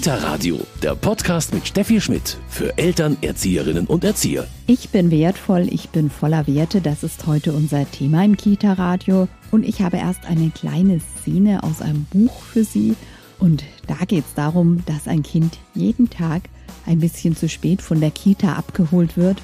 Kita Radio, der Podcast mit Steffi Schmidt für Eltern, Erzieherinnen und Erzieher. Ich bin wertvoll, ich bin voller Werte, das ist heute unser Thema im Kita Radio und ich habe erst eine kleine Szene aus einem Buch für Sie und da geht es darum, dass ein Kind jeden Tag ein bisschen zu spät von der Kita abgeholt wird.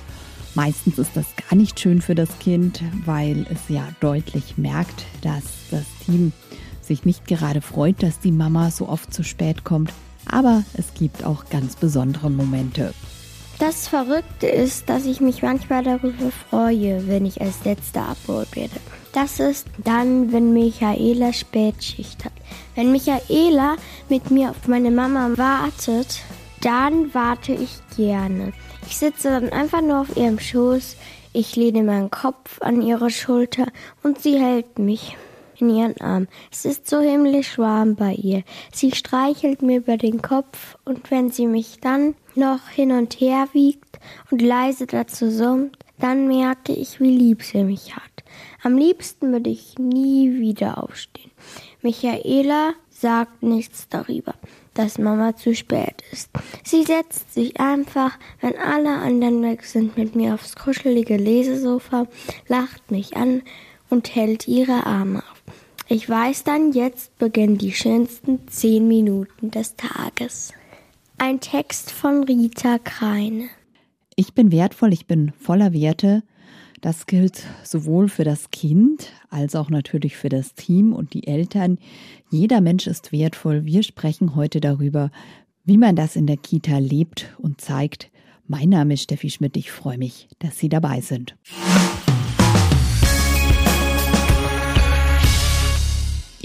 Meistens ist das gar nicht schön für das Kind, weil es ja deutlich merkt, dass das Team sich nicht gerade freut, dass die Mama so oft zu spät kommt. Aber es gibt auch ganz besondere Momente. Das Verrückte ist, dass ich mich manchmal darüber freue, wenn ich als Letzter abgeholt werde. Das ist dann, wenn Michaela Spätschicht hat. Wenn Michaela mit mir auf meine Mama wartet, dann warte ich gerne. Ich sitze dann einfach nur auf ihrem Schoß, ich lehne meinen Kopf an ihre Schulter und sie hält mich in ihren Arm. Es ist so himmlisch warm bei ihr. Sie streichelt mir über den Kopf und wenn sie mich dann noch hin und her wiegt und leise dazu summt, dann merke ich, wie lieb sie mich hat. Am liebsten würde ich nie wieder aufstehen. Michaela sagt nichts darüber, dass Mama zu spät ist. Sie setzt sich einfach, wenn alle anderen weg sind, mit mir aufs kuschelige Lesesofa, lacht mich an und hält ihre Arme auf. Ich weiß dann, jetzt beginnen die schönsten zehn Minuten des Tages. Ein Text von Rita Kreine. Ich bin wertvoll, ich bin voller Werte. Das gilt sowohl für das Kind als auch natürlich für das Team und die Eltern. Jeder Mensch ist wertvoll. Wir sprechen heute darüber, wie man das in der Kita lebt und zeigt. Mein Name ist Steffi Schmidt. Ich freue mich, dass Sie dabei sind.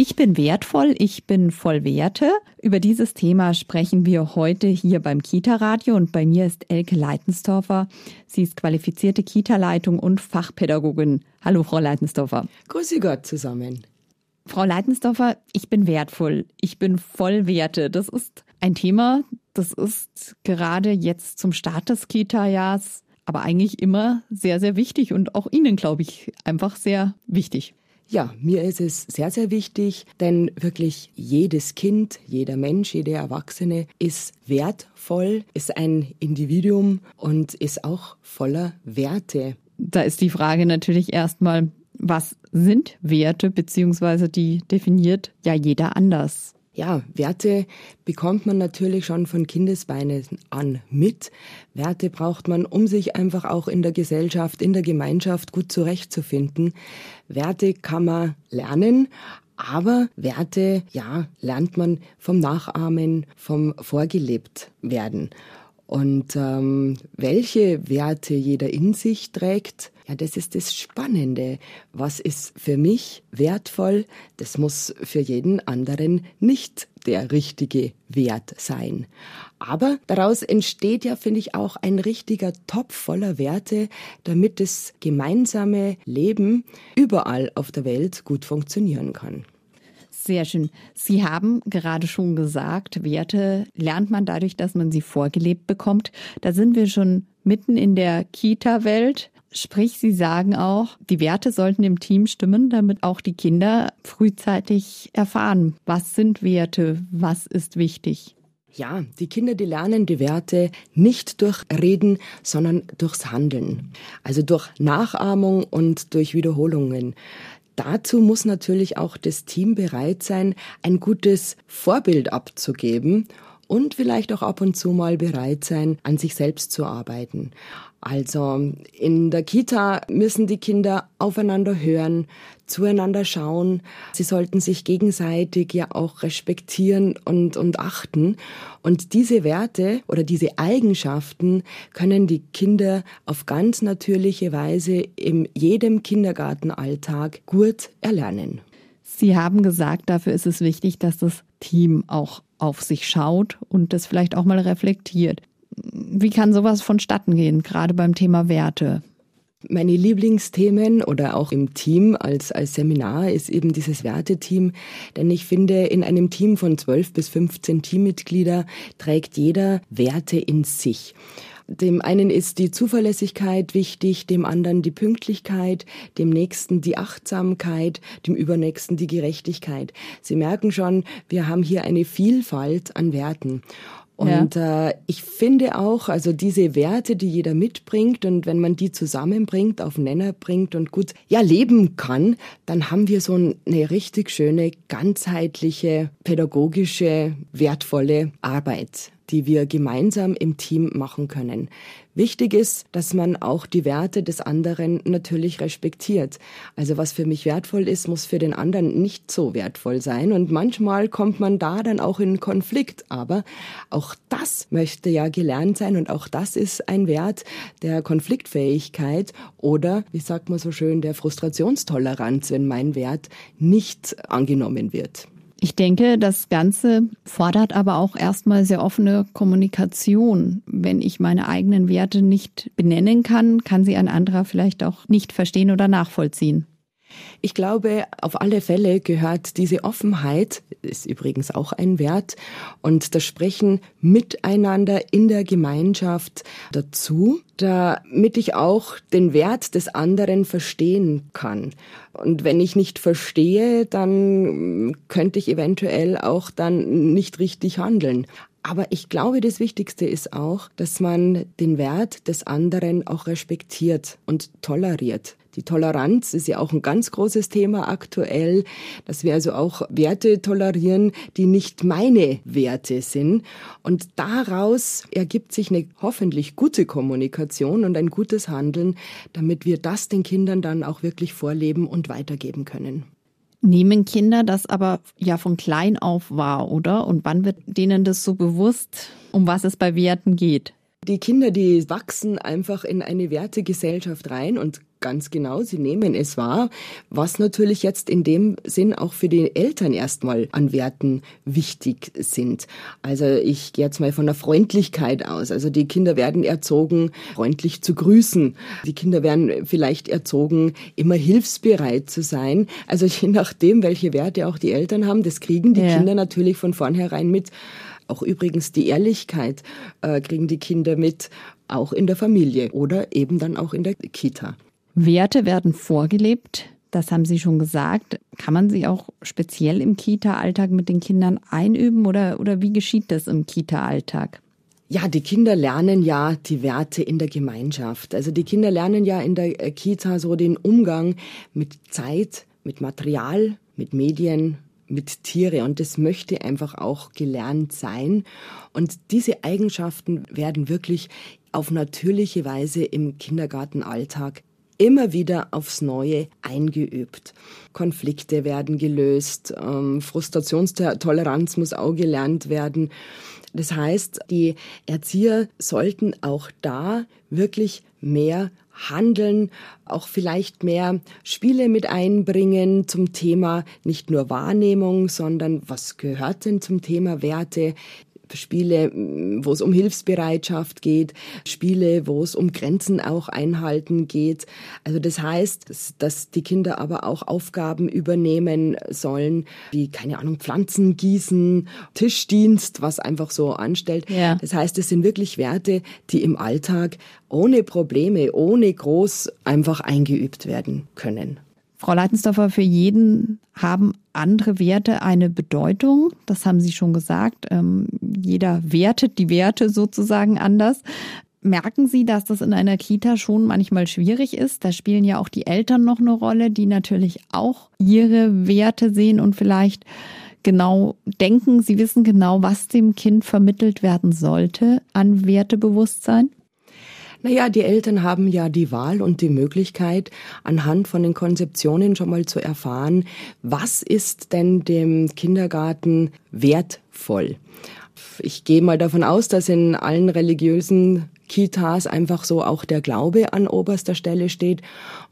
Ich bin wertvoll, ich bin voll Werte. Über dieses Thema sprechen wir heute hier beim Kita-Radio und bei mir ist Elke Leitensdorfer. Sie ist qualifizierte Kita-Leitung und Fachpädagogin. Hallo, Frau Leitensdorfer. Grüße Gott zusammen. Frau Leitensdorfer, ich bin wertvoll, ich bin voll Werte. Das ist ein Thema, das ist gerade jetzt zum Start des Kita-Jahrs, aber eigentlich immer sehr, sehr wichtig und auch Ihnen, glaube ich, einfach sehr wichtig. Ja, mir ist es sehr, sehr wichtig, denn wirklich jedes Kind, jeder Mensch, jede Erwachsene ist wertvoll, ist ein Individuum und ist auch voller Werte. Da ist die Frage natürlich erstmal, was sind Werte, beziehungsweise die definiert ja jeder anders. Ja, Werte bekommt man natürlich schon von Kindesbeinen an mit. Werte braucht man, um sich einfach auch in der Gesellschaft, in der Gemeinschaft gut zurechtzufinden. Werte kann man lernen, aber Werte, ja, lernt man vom Nachahmen, vom Vorgelebt werden. Und ähm, welche Werte jeder in sich trägt, ja, das ist das Spannende. Was ist für mich wertvoll, das muss für jeden anderen nicht der richtige Wert sein. Aber daraus entsteht ja, finde ich, auch ein richtiger Topf voller Werte, damit das gemeinsame Leben überall auf der Welt gut funktionieren kann. Sehr schön. Sie haben gerade schon gesagt, Werte lernt man dadurch, dass man sie vorgelebt bekommt. Da sind wir schon mitten in der Kita-Welt. Sprich, Sie sagen auch, die Werte sollten im Team stimmen, damit auch die Kinder frühzeitig erfahren, was sind Werte, was ist wichtig. Ja, die Kinder, die lernen die Werte nicht durch Reden, sondern durchs Handeln. Also durch Nachahmung und durch Wiederholungen. Dazu muss natürlich auch das Team bereit sein, ein gutes Vorbild abzugeben und vielleicht auch ab und zu mal bereit sein, an sich selbst zu arbeiten. Also in der Kita müssen die Kinder aufeinander hören, zueinander schauen. Sie sollten sich gegenseitig ja auch respektieren und, und achten. Und diese Werte oder diese Eigenschaften können die Kinder auf ganz natürliche Weise in jedem Kindergartenalltag gut erlernen. Sie haben gesagt, dafür ist es wichtig, dass das Team auch auf sich schaut und das vielleicht auch mal reflektiert. Wie kann sowas vonstatten gehen, gerade beim Thema Werte? Meine Lieblingsthemen oder auch im Team als, als Seminar ist eben dieses Werteteam. Denn ich finde, in einem Team von 12 bis 15 Teammitglieder trägt jeder Werte in sich. Dem einen ist die Zuverlässigkeit wichtig, dem anderen die Pünktlichkeit, dem nächsten die Achtsamkeit, dem übernächsten die Gerechtigkeit. Sie merken schon, wir haben hier eine Vielfalt an Werten. Und ja. äh, ich finde auch, also diese Werte, die jeder mitbringt und wenn man die zusammenbringt, auf Nenner bringt und gut ja leben kann, dann haben wir so eine richtig schöne, ganzheitliche, pädagogische, wertvolle Arbeit die wir gemeinsam im Team machen können. Wichtig ist, dass man auch die Werte des anderen natürlich respektiert. Also was für mich wertvoll ist, muss für den anderen nicht so wertvoll sein. Und manchmal kommt man da dann auch in Konflikt. Aber auch das möchte ja gelernt sein und auch das ist ein Wert der Konfliktfähigkeit oder, wie sagt man so schön, der Frustrationstoleranz, wenn mein Wert nicht angenommen wird. Ich denke, das Ganze fordert aber auch erstmal sehr offene Kommunikation. Wenn ich meine eigenen Werte nicht benennen kann, kann sie ein anderer vielleicht auch nicht verstehen oder nachvollziehen. Ich glaube, auf alle Fälle gehört diese Offenheit, ist übrigens auch ein Wert, und das Sprechen miteinander in der Gemeinschaft dazu, damit ich auch den Wert des anderen verstehen kann. Und wenn ich nicht verstehe, dann könnte ich eventuell auch dann nicht richtig handeln. Aber ich glaube, das Wichtigste ist auch, dass man den Wert des anderen auch respektiert und toleriert. Die Toleranz ist ja auch ein ganz großes Thema aktuell, dass wir also auch Werte tolerieren, die nicht meine Werte sind. Und daraus ergibt sich eine hoffentlich gute Kommunikation und ein gutes Handeln, damit wir das den Kindern dann auch wirklich vorleben und weitergeben können. Nehmen Kinder das aber ja von klein auf wahr, oder? Und wann wird denen das so bewusst, um was es bei Werten geht? Die Kinder, die wachsen einfach in eine Wertegesellschaft rein und Ganz genau, sie nehmen es wahr, was natürlich jetzt in dem Sinn auch für die Eltern erstmal an Werten wichtig sind. Also ich gehe jetzt mal von der Freundlichkeit aus. Also die Kinder werden erzogen, freundlich zu grüßen. Die Kinder werden vielleicht erzogen, immer hilfsbereit zu sein. Also je nachdem, welche Werte auch die Eltern haben, das kriegen die ja. Kinder natürlich von vornherein mit. Auch übrigens die Ehrlichkeit äh, kriegen die Kinder mit, auch in der Familie oder eben dann auch in der Kita. Werte werden vorgelebt. Das haben Sie schon gesagt. Kann man sie auch speziell im Kita-Alltag mit den Kindern einüben oder, oder wie geschieht das im Kita-Alltag? Ja, die Kinder lernen ja die Werte in der Gemeinschaft. Also die Kinder lernen ja in der äh, Kita so den Umgang mit Zeit, mit Material, mit Medien, mit Tiere und das möchte einfach auch gelernt sein. Und diese Eigenschaften werden wirklich auf natürliche Weise im Kindergartenalltag immer wieder aufs Neue eingeübt. Konflikte werden gelöst, ähm, Frustrationstoleranz muss auch gelernt werden. Das heißt, die Erzieher sollten auch da wirklich mehr handeln, auch vielleicht mehr Spiele mit einbringen zum Thema nicht nur Wahrnehmung, sondern was gehört denn zum Thema Werte? Spiele, wo es um Hilfsbereitschaft geht, Spiele, wo es um Grenzen auch einhalten geht. Also das heißt, dass, dass die Kinder aber auch Aufgaben übernehmen sollen, wie, keine Ahnung, Pflanzen gießen, Tischdienst, was einfach so anstellt. Ja. Das heißt, es sind wirklich Werte, die im Alltag ohne Probleme, ohne groß einfach eingeübt werden können. Frau Leitensdorfer, für jeden haben andere Werte eine Bedeutung. Das haben Sie schon gesagt. Ähm, jeder wertet die Werte sozusagen anders. Merken Sie, dass das in einer Kita schon manchmal schwierig ist? Da spielen ja auch die Eltern noch eine Rolle, die natürlich auch ihre Werte sehen und vielleicht genau denken, sie wissen genau, was dem Kind vermittelt werden sollte an Wertebewusstsein? Naja, die Eltern haben ja die Wahl und die Möglichkeit, anhand von den Konzeptionen schon mal zu erfahren, was ist denn dem Kindergarten wertvoll. Ich gehe mal davon aus, dass in allen religiösen Kitas einfach so auch der Glaube an oberster Stelle steht.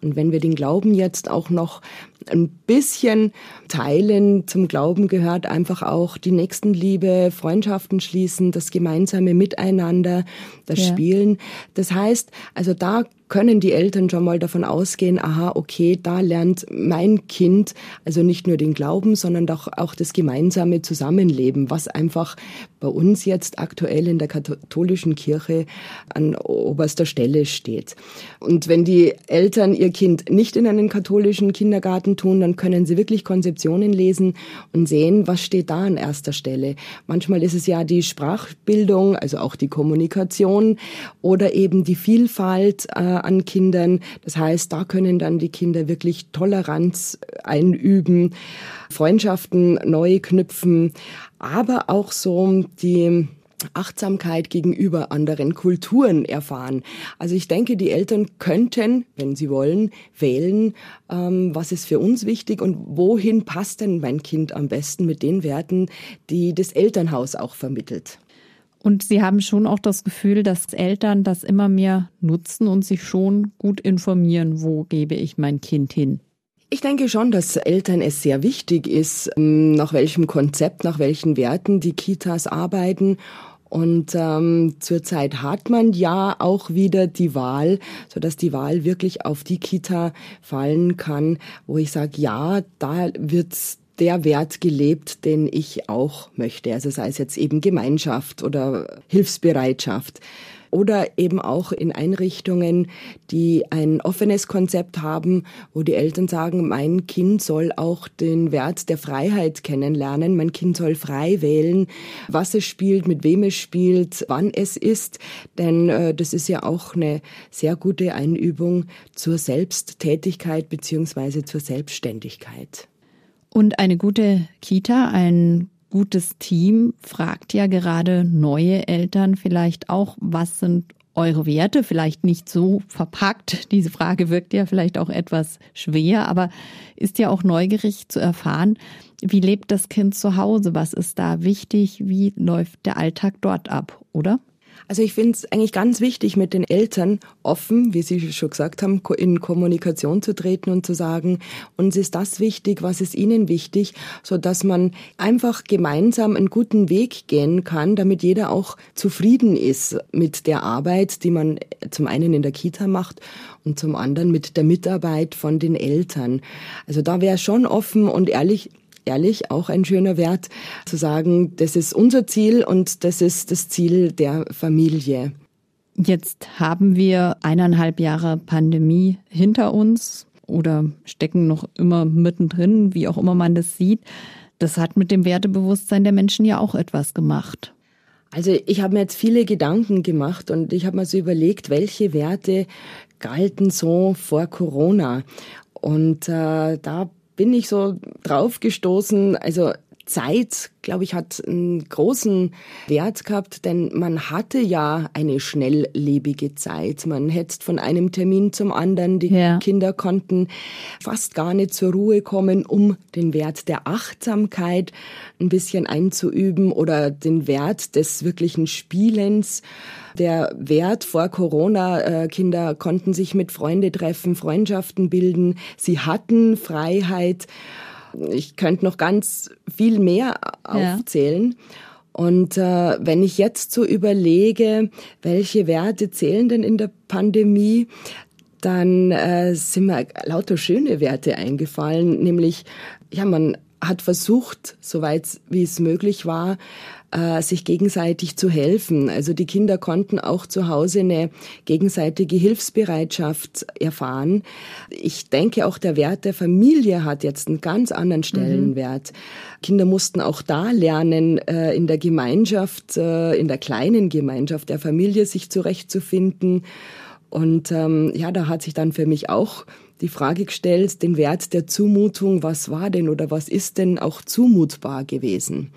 Und wenn wir den Glauben jetzt auch noch ein bisschen teilen, zum Glauben gehört einfach auch die Nächstenliebe, Freundschaften schließen, das gemeinsame Miteinander, das ja. Spielen. Das heißt, also da können die Eltern schon mal davon ausgehen, aha, okay, da lernt mein Kind also nicht nur den Glauben, sondern auch, auch das gemeinsame Zusammenleben, was einfach bei uns jetzt aktuell in der katholischen Kirche an oberster Stelle steht. Und wenn die Eltern ihr Kind nicht in einen katholischen Kindergarten tun, dann können sie wirklich Konzeptionen lesen und sehen, was steht da an erster Stelle. Manchmal ist es ja die Sprachbildung, also auch die Kommunikation oder eben die Vielfalt äh, an Kindern. Das heißt, da können dann die Kinder wirklich Toleranz einüben, Freundschaften neu knüpfen, aber auch so die Achtsamkeit gegenüber anderen Kulturen erfahren. Also ich denke, die Eltern könnten, wenn sie wollen, wählen, ähm, was ist für uns wichtig und wohin passt denn mein Kind am besten mit den Werten, die das Elternhaus auch vermittelt. Und Sie haben schon auch das Gefühl, dass Eltern das immer mehr nutzen und sich schon gut informieren, wo gebe ich mein Kind hin. Ich denke schon, dass Eltern es sehr wichtig ist, ähm, nach welchem Konzept, nach welchen Werten die Kitas arbeiten. Und ähm, zurzeit hat man ja auch wieder die Wahl, so dass die Wahl wirklich auf die Kita fallen kann, wo ich sage, ja, da wird's der Wert gelebt, den ich auch möchte. Also sei es jetzt eben Gemeinschaft oder Hilfsbereitschaft oder eben auch in Einrichtungen, die ein offenes Konzept haben, wo die Eltern sagen, mein Kind soll auch den Wert der Freiheit kennenlernen, mein Kind soll frei wählen, was es spielt, mit wem es spielt, wann es ist, denn äh, das ist ja auch eine sehr gute Einübung zur Selbsttätigkeit beziehungsweise zur Selbstständigkeit. Und eine gute Kita, ein gutes Team fragt ja gerade neue Eltern vielleicht auch, was sind eure Werte? Vielleicht nicht so verpackt. Diese Frage wirkt ja vielleicht auch etwas schwer, aber ist ja auch neugierig zu erfahren, wie lebt das Kind zu Hause? Was ist da wichtig? Wie läuft der Alltag dort ab, oder? Also ich finde es eigentlich ganz wichtig, mit den Eltern offen, wie Sie schon gesagt haben, in Kommunikation zu treten und zu sagen, uns ist das wichtig, was ist Ihnen wichtig, so dass man einfach gemeinsam einen guten Weg gehen kann, damit jeder auch zufrieden ist mit der Arbeit, die man zum einen in der Kita macht und zum anderen mit der Mitarbeit von den Eltern. Also da wäre schon offen und ehrlich ehrlich auch ein schöner Wert, zu sagen, das ist unser Ziel und das ist das Ziel der Familie. Jetzt haben wir eineinhalb Jahre Pandemie hinter uns oder stecken noch immer mittendrin, wie auch immer man das sieht. Das hat mit dem Wertebewusstsein der Menschen ja auch etwas gemacht. Also ich habe mir jetzt viele Gedanken gemacht und ich habe mir so überlegt, welche Werte galten so vor Corona. Und äh, da bin ich so drauf gestoßen. Also Zeit, glaube ich, hat einen großen Wert gehabt, denn man hatte ja eine schnelllebige Zeit. Man hetzt von einem Termin zum anderen. Die ja. Kinder konnten fast gar nicht zur Ruhe kommen, um den Wert der Achtsamkeit ein bisschen einzuüben oder den Wert des wirklichen Spielens. Der Wert vor Corona, äh, Kinder konnten sich mit Freunde treffen, Freundschaften bilden. Sie hatten Freiheit. Ich könnte noch ganz viel mehr aufzählen. Ja. Und äh, wenn ich jetzt so überlege, welche Werte zählen denn in der Pandemie, dann äh, sind mir lauter schöne Werte eingefallen, nämlich ja, man hat versucht, soweit wie es möglich war, äh, sich gegenseitig zu helfen. Also die Kinder konnten auch zu Hause eine gegenseitige Hilfsbereitschaft erfahren. Ich denke, auch der Wert der Familie hat jetzt einen ganz anderen Stellenwert. Mhm. Kinder mussten auch da lernen, äh, in der Gemeinschaft, äh, in der kleinen Gemeinschaft der Familie sich zurechtzufinden. Und ähm, ja, da hat sich dann für mich auch die Frage gestellt, den Wert der Zumutung, was war denn oder was ist denn auch zumutbar gewesen?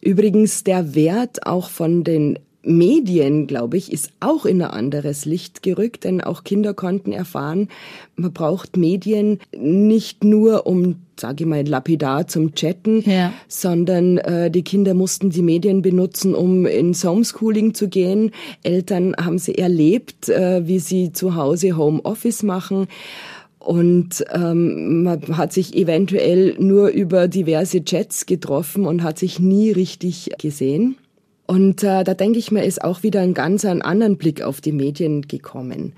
Übrigens, der Wert auch von den Medien, glaube ich, ist auch in ein anderes Licht gerückt, denn auch Kinder konnten erfahren, man braucht Medien nicht nur um, sage ich mal, lapidar zum Chatten, ja. sondern äh, die Kinder mussten die Medien benutzen, um ins Homeschooling zu gehen. Eltern haben sie erlebt, äh, wie sie zu Hause Homeoffice machen. Und ähm, man hat sich eventuell nur über diverse Chats getroffen und hat sich nie richtig gesehen. Und äh, da denke ich mir, ist auch wieder ein ganz einen anderen Blick auf die Medien gekommen.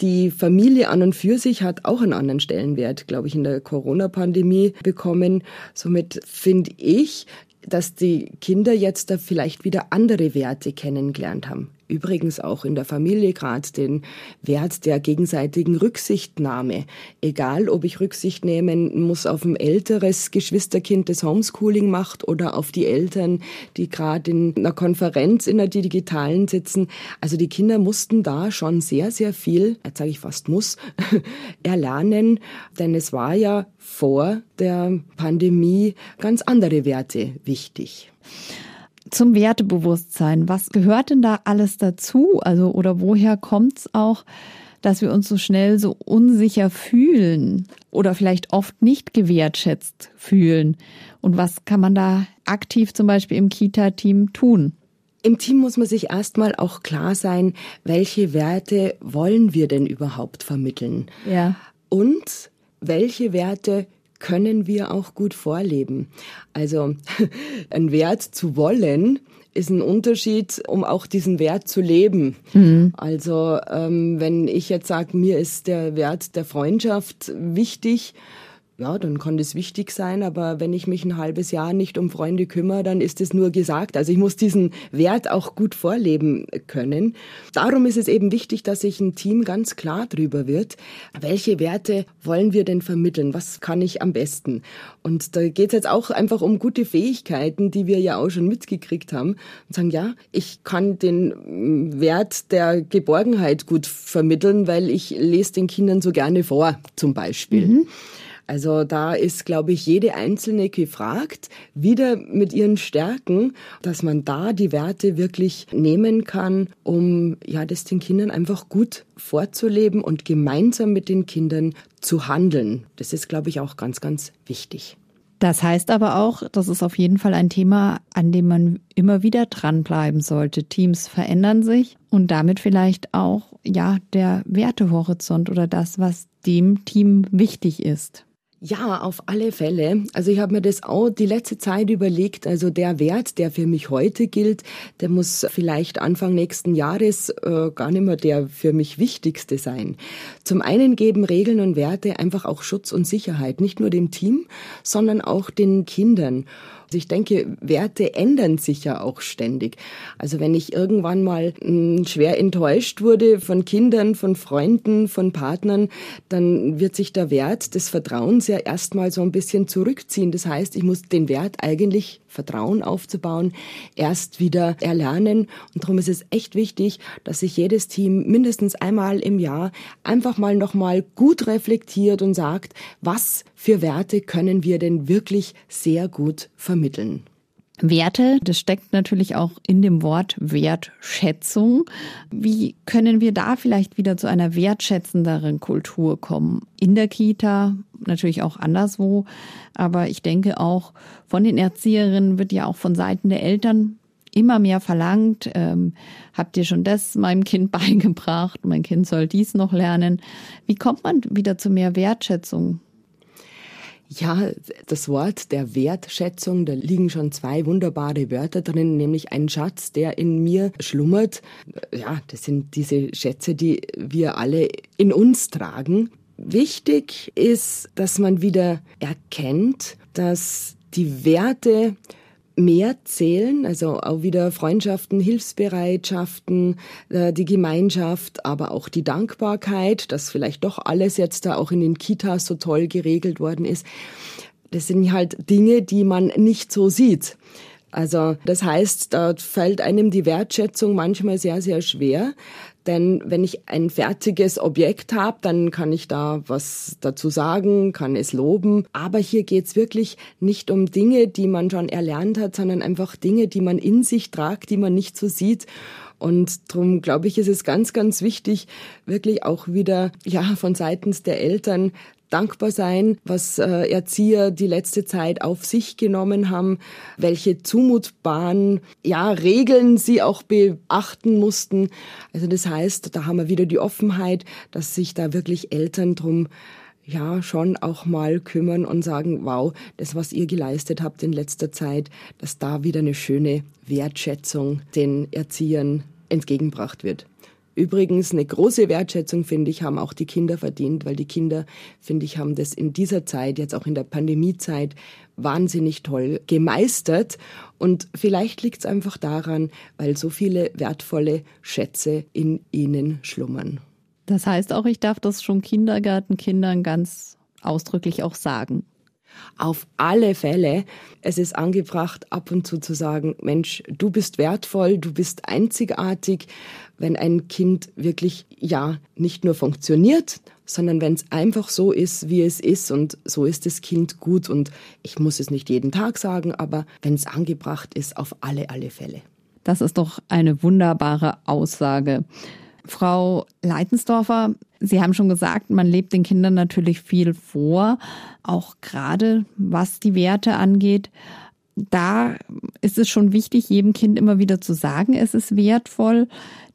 Die Familie an und für sich hat auch einen anderen Stellenwert, glaube ich, in der Corona-Pandemie bekommen. Somit finde ich, dass die Kinder jetzt da vielleicht wieder andere Werte kennengelernt haben übrigens auch in der Familie gerade den Wert der gegenseitigen Rücksichtnahme. Egal, ob ich Rücksicht nehmen muss auf ein älteres Geschwisterkind, das Homeschooling macht oder auf die Eltern, die gerade in einer Konferenz in der digitalen sitzen. Also die Kinder mussten da schon sehr, sehr viel, jetzt sage ich fast muss, erlernen, denn es war ja vor der Pandemie ganz andere Werte wichtig zum Wertebewusstsein. Was gehört denn da alles dazu? Also, oder woher kommt es auch, dass wir uns so schnell so unsicher fühlen oder vielleicht oft nicht gewertschätzt fühlen? Und was kann man da aktiv zum Beispiel im Kita-Team tun? Im Team muss man sich erstmal auch klar sein, welche Werte wollen wir denn überhaupt vermitteln? Ja. Und welche Werte können wir auch gut vorleben. Also ein Wert zu wollen ist ein Unterschied, um auch diesen Wert zu leben. Mhm. Also ähm, wenn ich jetzt sage, mir ist der Wert der Freundschaft wichtig, ja, dann kann das wichtig sein, aber wenn ich mich ein halbes Jahr nicht um Freunde kümmere, dann ist es nur gesagt. Also ich muss diesen Wert auch gut vorleben können. Darum ist es eben wichtig, dass sich ein Team ganz klar drüber wird, welche Werte wollen wir denn vermitteln, was kann ich am besten. Und da geht es jetzt auch einfach um gute Fähigkeiten, die wir ja auch schon mitgekriegt haben und sagen, ja, ich kann den Wert der Geborgenheit gut vermitteln, weil ich lese den Kindern so gerne vor, zum Beispiel. Mhm. Also da ist, glaube ich, jede Einzelne gefragt, wieder mit ihren Stärken, dass man da die Werte wirklich nehmen kann, um ja das den Kindern einfach gut vorzuleben und gemeinsam mit den Kindern zu handeln. Das ist, glaube ich, auch ganz, ganz wichtig. Das heißt aber auch, das ist auf jeden Fall ein Thema, an dem man immer wieder dranbleiben sollte. Teams verändern sich und damit vielleicht auch, ja, der Wertehorizont oder das, was dem Team wichtig ist. Ja, auf alle Fälle. Also ich habe mir das auch die letzte Zeit überlegt. Also der Wert, der für mich heute gilt, der muss vielleicht Anfang nächsten Jahres äh, gar nicht mehr der für mich wichtigste sein. Zum einen geben Regeln und Werte einfach auch Schutz und Sicherheit, nicht nur dem Team, sondern auch den Kindern. Also ich denke, Werte ändern sich ja auch ständig. Also wenn ich irgendwann mal hm, schwer enttäuscht wurde von Kindern, von Freunden, von Partnern, dann wird sich der Wert des Vertrauens ja erstmal so ein bisschen zurückziehen. Das heißt, ich muss den Wert eigentlich Vertrauen aufzubauen, erst wieder erlernen. Und darum ist es echt wichtig, dass sich jedes Team mindestens einmal im Jahr einfach mal nochmal gut reflektiert und sagt, was für Werte können wir denn wirklich sehr gut vermitteln. Werte, das steckt natürlich auch in dem Wort Wertschätzung. Wie können wir da vielleicht wieder zu einer wertschätzenderen Kultur kommen? In der Kita, natürlich auch anderswo, aber ich denke auch von den Erzieherinnen wird ja auch von Seiten der Eltern immer mehr verlangt. Ähm, habt ihr schon das meinem Kind beigebracht? Mein Kind soll dies noch lernen. Wie kommt man wieder zu mehr Wertschätzung? Ja, das Wort der Wertschätzung, da liegen schon zwei wunderbare Wörter drin, nämlich ein Schatz, der in mir schlummert. Ja, das sind diese Schätze, die wir alle in uns tragen. Wichtig ist, dass man wieder erkennt, dass die Werte mehr zählen, also auch wieder Freundschaften, Hilfsbereitschaften, äh, die Gemeinschaft, aber auch die Dankbarkeit, dass vielleicht doch alles jetzt da auch in den Kitas so toll geregelt worden ist. Das sind halt Dinge, die man nicht so sieht. Also das heißt, da fällt einem die Wertschätzung manchmal sehr, sehr schwer. Denn wenn ich ein fertiges Objekt habe, dann kann ich da was dazu sagen, kann es loben. Aber hier geht's wirklich nicht um Dinge, die man schon erlernt hat, sondern einfach Dinge, die man in sich tragt, die man nicht so sieht. Und darum glaube ich, ist es ganz, ganz wichtig, wirklich auch wieder ja von seitens der Eltern dankbar sein, was äh, Erzieher die letzte Zeit auf sich genommen haben, welche zumutbaren ja, Regeln sie auch beachten mussten. Also das heißt, da haben wir wieder die Offenheit, dass sich da wirklich Eltern drum ja schon auch mal kümmern und sagen, wow, das, was ihr geleistet habt in letzter Zeit, dass da wieder eine schöne Wertschätzung den Erziehern entgegenbracht wird. Übrigens eine große Wertschätzung, finde ich, haben auch die Kinder verdient, weil die Kinder, finde ich, haben das in dieser Zeit, jetzt auch in der Pandemiezeit, wahnsinnig toll gemeistert. Und vielleicht liegt es einfach daran, weil so viele wertvolle Schätze in ihnen schlummern. Das heißt auch, ich darf das schon Kindergartenkindern ganz ausdrücklich auch sagen. Auf alle Fälle, es ist angebracht, ab und zu zu sagen, Mensch, du bist wertvoll, du bist einzigartig, wenn ein Kind wirklich, ja, nicht nur funktioniert, sondern wenn es einfach so ist, wie es ist und so ist das Kind gut und ich muss es nicht jeden Tag sagen, aber wenn es angebracht ist, auf alle, alle Fälle. Das ist doch eine wunderbare Aussage. Frau Leitensdorfer, Sie haben schon gesagt, man lebt den Kindern natürlich viel vor, auch gerade was die Werte angeht. Da ist es schon wichtig, jedem Kind immer wieder zu sagen, es ist wertvoll,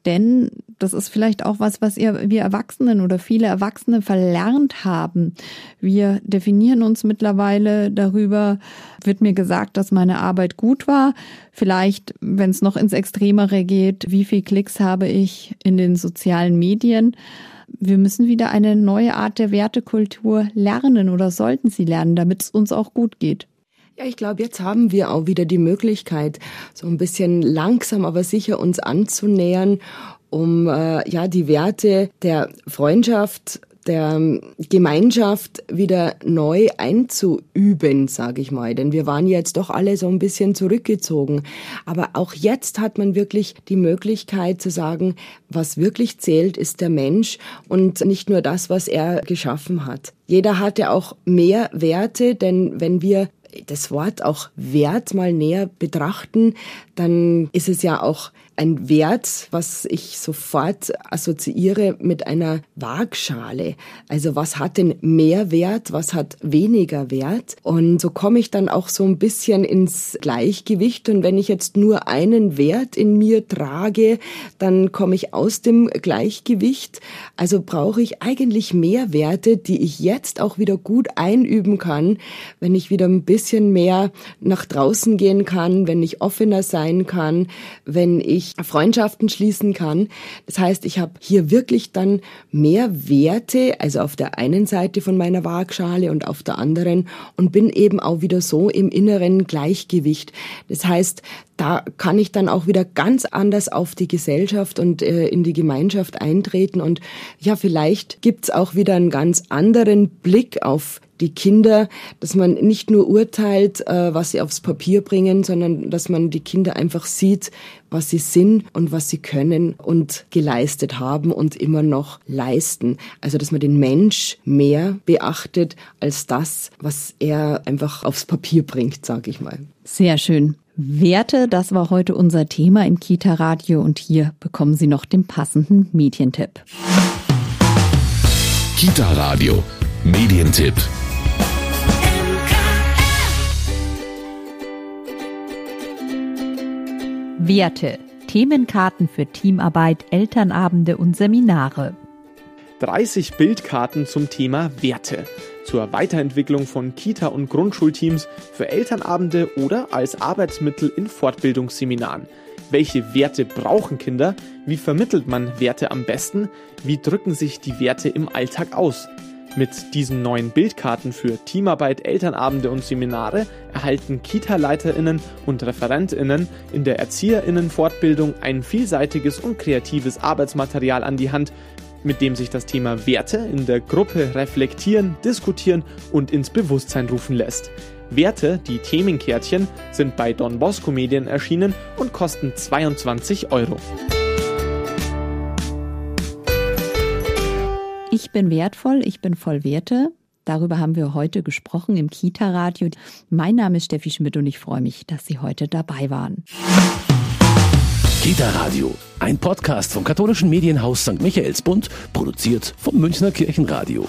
denn das ist vielleicht auch was, was wir Erwachsenen oder viele Erwachsene verlernt haben. Wir definieren uns mittlerweile darüber, wird mir gesagt, dass meine Arbeit gut war. Vielleicht, wenn es noch ins Extremere geht, wie viel Klicks habe ich in den sozialen Medien? Wir müssen wieder eine neue Art der Wertekultur lernen oder sollten sie lernen, damit es uns auch gut geht. Ja, ich glaube, jetzt haben wir auch wieder die Möglichkeit, so ein bisschen langsam, aber sicher uns anzunähern, um äh, ja die Werte der Freundschaft, der Gemeinschaft wieder neu einzuüben, sage ich mal. Denn wir waren jetzt doch alle so ein bisschen zurückgezogen. Aber auch jetzt hat man wirklich die Möglichkeit zu sagen, was wirklich zählt, ist der Mensch und nicht nur das, was er geschaffen hat. Jeder hatte auch mehr Werte, denn wenn wir das Wort auch Wert mal näher betrachten, dann ist es ja auch ein Wert, was ich sofort assoziiere mit einer Waagschale. Also was hat denn mehr Wert, was hat weniger Wert? Und so komme ich dann auch so ein bisschen ins Gleichgewicht. Und wenn ich jetzt nur einen Wert in mir trage, dann komme ich aus dem Gleichgewicht. Also brauche ich eigentlich mehr Werte, die ich jetzt auch wieder gut einüben kann, wenn ich wieder ein bisschen mehr nach draußen gehen kann, wenn ich offener sein kann, wenn ich Freundschaften schließen kann. Das heißt, ich habe hier wirklich dann mehr Werte, also auf der einen Seite von meiner Waagschale und auf der anderen und bin eben auch wieder so im inneren Gleichgewicht. Das heißt, da kann ich dann auch wieder ganz anders auf die Gesellschaft und äh, in die Gemeinschaft eintreten. Und ja, vielleicht gibt's auch wieder einen ganz anderen Blick auf die Kinder, dass man nicht nur urteilt, äh, was sie aufs Papier bringen, sondern dass man die Kinder einfach sieht, was sie sind und was sie können und geleistet haben und immer noch leisten. Also dass man den Mensch mehr beachtet als das, was er einfach aufs Papier bringt, sage ich mal. Sehr schön. Werte, das war heute unser Thema im Kita Radio und hier bekommen Sie noch den passenden Medientipp. Kita Radio Medientipp. Werte. Themenkarten für Teamarbeit, Elternabende und Seminare. 30 Bildkarten zum Thema Werte zur Weiterentwicklung von Kita- und Grundschulteams, für Elternabende oder als Arbeitsmittel in Fortbildungsseminaren. Welche Werte brauchen Kinder? Wie vermittelt man Werte am besten? Wie drücken sich die Werte im Alltag aus? Mit diesen neuen Bildkarten für Teamarbeit, Elternabende und Seminare erhalten Kita-LeiterInnen und ReferentInnen in der ErzieherInnen-Fortbildung ein vielseitiges und kreatives Arbeitsmaterial an die Hand, mit dem sich das Thema Werte in der Gruppe reflektieren, diskutieren und ins Bewusstsein rufen lässt. Werte, die Themenkärtchen, sind bei Don Bosco Medien erschienen und kosten 22 Euro. Ich bin wertvoll, ich bin voll Werte. Darüber haben wir heute gesprochen im Kita-Radio. Mein Name ist Steffi Schmidt und ich freue mich, dass Sie heute dabei waren. Kita Radio, ein Podcast vom katholischen Medienhaus St. Michaelsbund, produziert vom Münchner Kirchenradio.